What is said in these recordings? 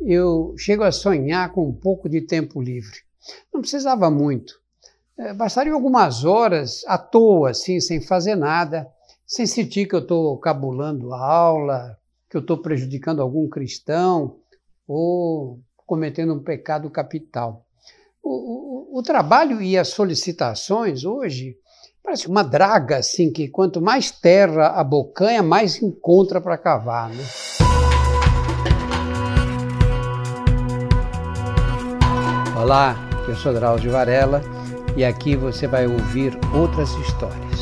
eu chego a sonhar com um pouco de tempo livre. Não precisava muito. É, bastaria algumas horas à toa, assim, sem fazer nada, sem sentir que eu estou cabulando a aula, que eu estou prejudicando algum cristão ou cometendo um pecado capital. O, o, o trabalho e as solicitações hoje parece uma draga, assim, que quanto mais terra a bocanha, mais encontra para cavar, né? Olá, eu sou Drauzio Varela e aqui você vai ouvir outras histórias.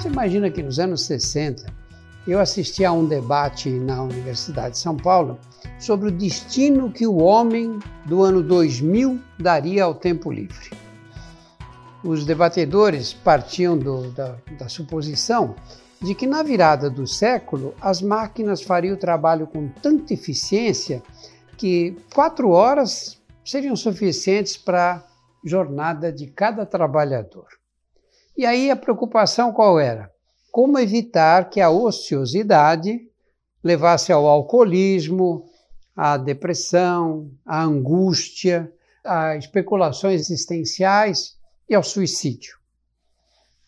Você imagina que nos anos 60 eu assisti a um debate na Universidade de São Paulo sobre o destino que o homem do ano 2000 daria ao tempo livre os debatedores partiam do, da, da suposição de que na virada do século as máquinas fariam o trabalho com tanta eficiência que quatro horas seriam suficientes para a jornada de cada trabalhador. E aí a preocupação qual era? Como evitar que a ociosidade levasse ao alcoolismo, à depressão, à angústia, a especulações existenciais e ao suicídio.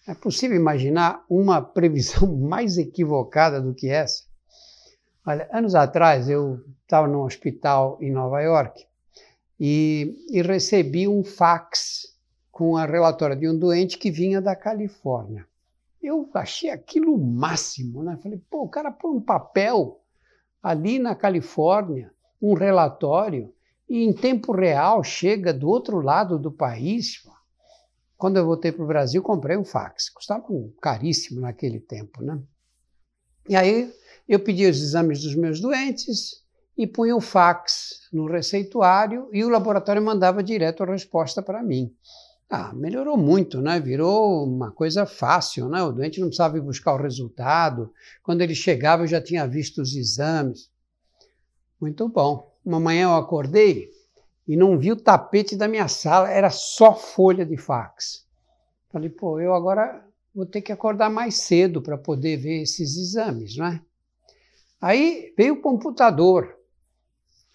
É possível imaginar uma previsão mais equivocada do que essa? Olha, anos atrás eu estava num hospital em Nova York e, e recebi um fax com a relatória de um doente que vinha da Califórnia. Eu achei aquilo o máximo, né? Falei, pô, o cara põe um papel ali na Califórnia, um relatório, e em tempo real chega do outro lado do país. Quando eu voltei para o Brasil, comprei um fax. Custava um caríssimo naquele tempo, né? E aí eu pedi os exames dos meus doentes e punha o fax no receituário e o laboratório mandava direto a resposta para mim. Ah, melhorou muito, né? Virou uma coisa fácil, né? O doente não precisava ir buscar o resultado. Quando ele chegava, eu já tinha visto os exames. Muito bom. Uma manhã eu acordei e não vi o tapete da minha sala, era só folha de fax. Falei, pô, eu agora vou ter que acordar mais cedo para poder ver esses exames, não é? Aí veio o computador,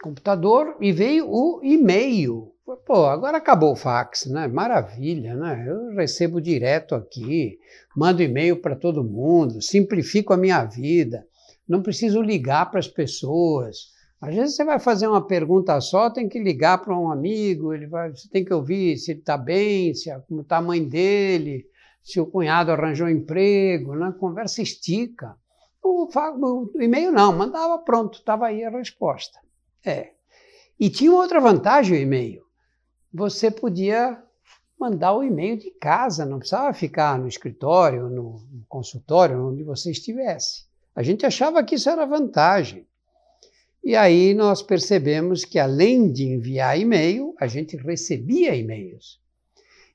computador e veio o e-mail. Pô, agora acabou o fax, né? Maravilha, né? Eu recebo direto aqui, mando e-mail para todo mundo, simplifico a minha vida, não preciso ligar para as pessoas. Às vezes você vai fazer uma pergunta só, tem que ligar para um amigo, ele vai, você tem que ouvir se ele está bem, se como está a mãe dele, se o cunhado arranjou emprego, né? conversa estica. O, o e-mail não, mandava pronto, estava aí a resposta. É. E tinha outra vantagem o e-mail. Você podia mandar o e-mail de casa, não precisava ficar no escritório, no consultório, onde você estivesse. A gente achava que isso era vantagem. E aí nós percebemos que, além de enviar e-mail, a gente recebia e-mails.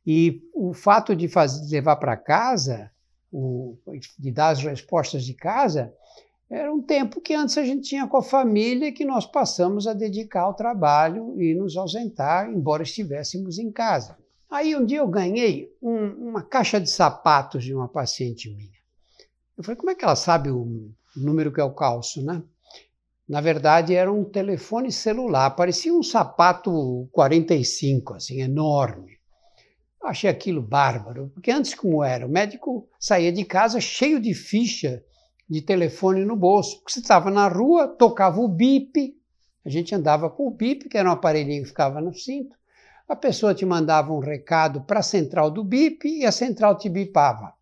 E o fato de fazer, levar para casa, o, de dar as respostas de casa, era um tempo que antes a gente tinha com a família que nós passamos a dedicar ao trabalho e nos ausentar, embora estivéssemos em casa. Aí um dia eu ganhei um, uma caixa de sapatos de uma paciente minha. Eu falei, como é que ela sabe o número que eu calço, né? Na verdade, era um telefone celular, parecia um sapato 45, assim, enorme. Achei aquilo bárbaro, porque antes como era, o médico saía de casa cheio de ficha de telefone no bolso. Porque você estava na rua, tocava o bip, a gente andava com o bip, que era um aparelhinho que ficava no cinto. A pessoa te mandava um recado para a central do bip e a central te bipava.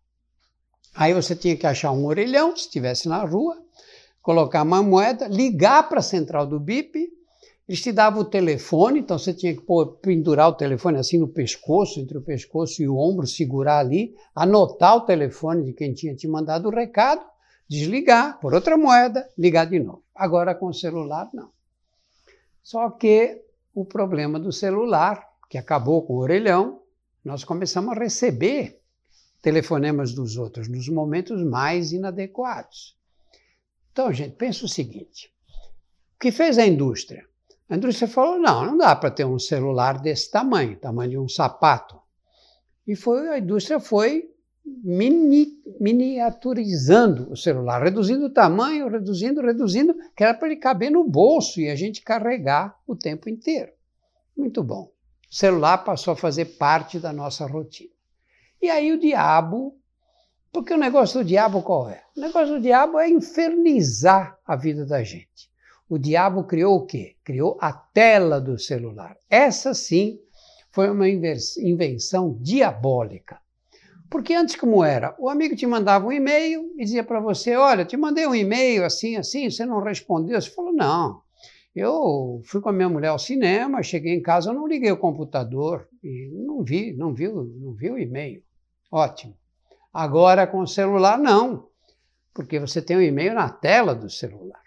Aí você tinha que achar um orelhão, se estivesse na rua, colocar uma moeda, ligar para a central do BIP, eles te davam o telefone, então você tinha que pendurar o telefone assim no pescoço, entre o pescoço e o ombro, segurar ali, anotar o telefone de quem tinha te mandado o recado, desligar, por outra moeda, ligar de novo. Agora com o celular, não. Só que o problema do celular, que acabou com o orelhão, nós começamos a receber telefonemas dos outros nos momentos mais inadequados. Então, gente, pensa o seguinte: o que fez a indústria? A indústria falou: não, não dá para ter um celular desse tamanho, tamanho de um sapato. E foi, a indústria foi mini, miniaturizando o celular, reduzindo o tamanho, reduzindo, reduzindo, que era para ele caber no bolso e a gente carregar o tempo inteiro. Muito bom. O celular passou a fazer parte da nossa rotina. E aí o diabo, porque o negócio do diabo qual é? O negócio do diabo é infernizar a vida da gente. O diabo criou o quê? Criou a tela do celular. Essa sim foi uma invenção diabólica. Porque antes como era? O amigo te mandava um e-mail e dizia para você, olha, te mandei um e-mail assim, assim, você não respondeu. Você falou, não, eu fui com a minha mulher ao cinema, cheguei em casa, não liguei o computador e não vi, não vi, não vi o e-mail. Ótimo. Agora com o celular, não, porque você tem o um e-mail na tela do celular.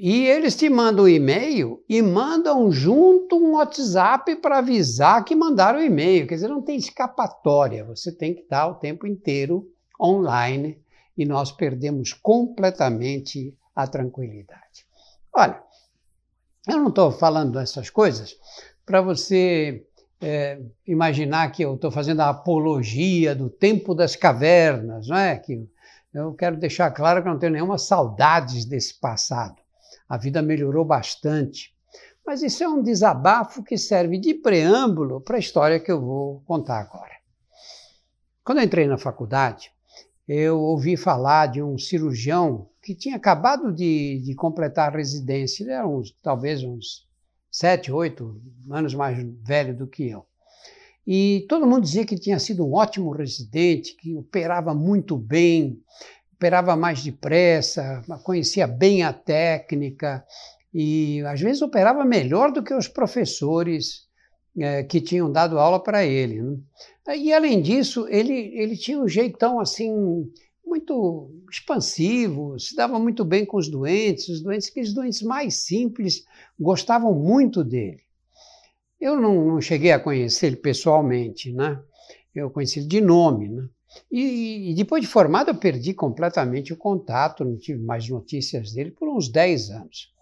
E eles te mandam o e-mail e mandam junto um WhatsApp para avisar que mandaram o e-mail. Quer dizer, não tem escapatória, você tem que estar o tempo inteiro online e nós perdemos completamente a tranquilidade. Olha, eu não estou falando essas coisas para você é, imaginar que eu estou fazendo a apologia do tempo das cavernas, não é? Que eu quero deixar claro que não tenho nenhuma saudades desse passado a vida melhorou bastante. Mas isso é um desabafo que serve de preâmbulo para a história que eu vou contar agora. Quando eu entrei na faculdade, eu ouvi falar de um cirurgião que tinha acabado de, de completar a residência. Ele era uns, talvez uns sete, oito anos mais velho do que eu. E todo mundo dizia que tinha sido um ótimo residente, que operava muito bem, operava mais depressa, conhecia bem a técnica e às vezes operava melhor do que os professores é, que tinham dado aula para ele. Né? E além disso, ele, ele tinha um jeitão assim muito expansivo, se dava muito bem com os doentes, os doentes, aqueles doentes mais simples, gostavam muito dele. Eu não, não cheguei a conhecer ele pessoalmente, né? Eu conheci ele de nome, né? E, e, depois de formado, eu perdi completamente o contato, não tive mais notícias dele por uns 10 anos.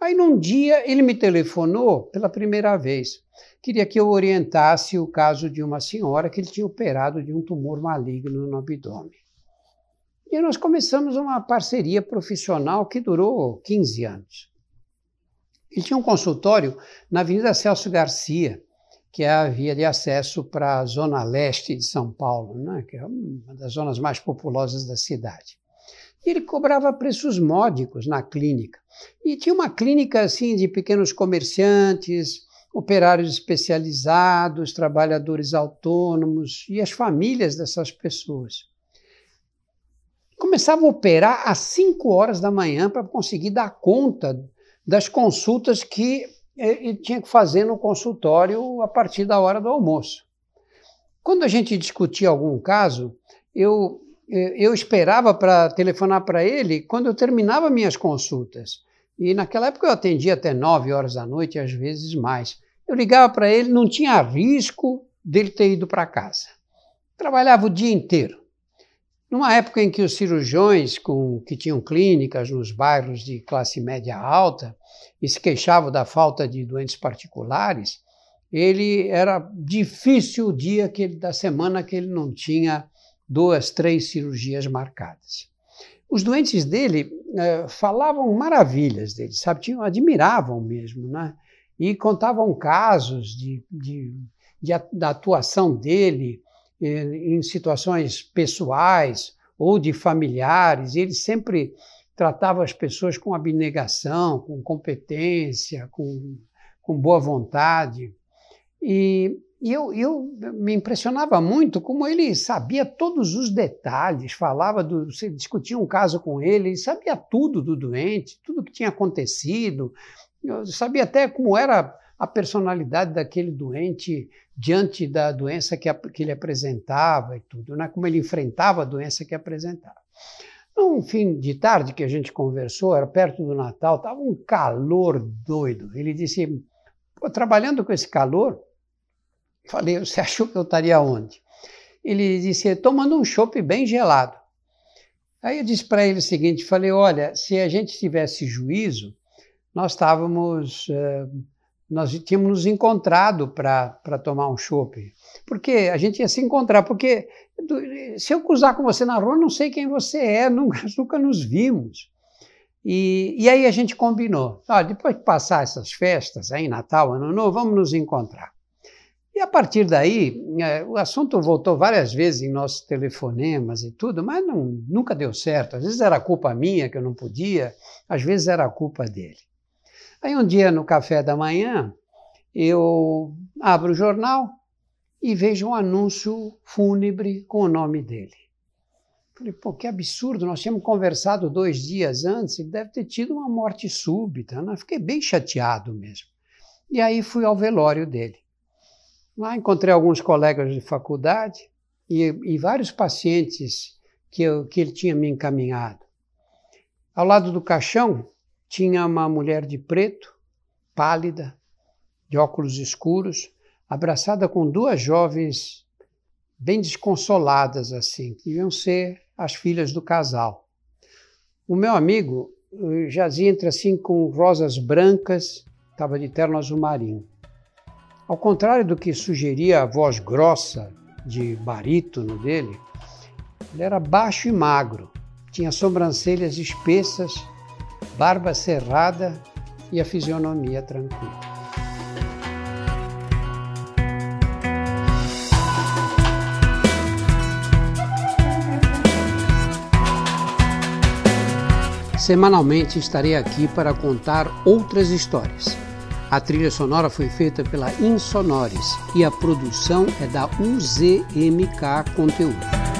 Aí, num dia, ele me telefonou pela primeira vez. Queria que eu orientasse o caso de uma senhora que ele tinha operado de um tumor maligno no abdômen. E nós começamos uma parceria profissional que durou 15 anos. Ele tinha um consultório na Avenida Celso Garcia, que é a via de acesso para a zona leste de São Paulo, né? que é uma das zonas mais populosas da cidade. E ele cobrava preços módicos na clínica. E tinha uma clínica assim de pequenos comerciantes, operários especializados, trabalhadores autônomos e as famílias dessas pessoas. Começava a operar às 5 horas da manhã para conseguir dar conta das consultas que e tinha que fazer no consultório a partir da hora do almoço. Quando a gente discutia algum caso, eu, eu esperava para telefonar para ele quando eu terminava minhas consultas. E naquela época eu atendia até 9 horas da noite, às vezes mais. Eu ligava para ele, não tinha risco dele ter ido para casa. Trabalhava o dia inteiro. Numa época em que os cirurgiões com, que tinham clínicas nos bairros de classe média alta e se queixavam da falta de doentes particulares, ele era difícil o dia que ele, da semana que ele não tinha duas, três cirurgias marcadas. Os doentes dele eh, falavam maravilhas dele, sabe? Admiravam mesmo, né? E contavam casos de, de, de, da atuação dele em situações pessoais ou de familiares, ele sempre tratava as pessoas com abnegação, com competência, com, com boa vontade. E, e eu, eu me impressionava muito como ele sabia todos os detalhes, falava do, você discutia um caso com ele, ele sabia tudo do doente, tudo que tinha acontecido, eu sabia até como era a personalidade daquele doente diante da doença que, que ele apresentava e tudo, né? como ele enfrentava a doença que apresentava. Num fim de tarde que a gente conversou, era perto do Natal, estava um calor doido. Ele disse: trabalhando com esse calor, falei, você achou que eu estaria onde? Ele disse, tomando um chopp bem gelado. Aí eu disse para ele o seguinte, falei, olha, se a gente tivesse juízo, nós estávamos uh, nós tínhamos nos encontrado para tomar um chopp. Porque a gente ia se encontrar, porque se eu cruzar com você na rua, não sei quem você é, nunca, nunca nos vimos. E, e aí a gente combinou, ah, depois de passar essas festas aí, Natal, Ano Novo, vamos nos encontrar. E a partir daí, é, o assunto voltou várias vezes em nossos telefonemas e tudo, mas não, nunca deu certo. Às vezes era culpa minha que eu não podia, às vezes era culpa dele. Aí um dia no café da manhã, eu abro o jornal e vejo um anúncio fúnebre com o nome dele. Falei, pô, que absurdo, nós tínhamos conversado dois dias antes, ele deve ter tido uma morte súbita. Né? Fiquei bem chateado mesmo. E aí fui ao velório dele. Lá encontrei alguns colegas de faculdade e, e vários pacientes que, eu, que ele tinha me encaminhado. Ao lado do caixão tinha uma mulher de preto, pálida, de óculos escuros, abraçada com duas jovens bem desconsoladas assim, que iam ser as filhas do casal. O meu amigo eh, jazia entre assim com rosas brancas, estava de terno azul marinho. Ao contrário do que sugeria a voz grossa de barítono dele, ele era baixo e magro, tinha sobrancelhas espessas, barba cerrada e a fisionomia tranquila. Semanalmente estarei aqui para contar outras histórias. A trilha sonora foi feita pela Insonores e a produção é da UZMK Conteúdo.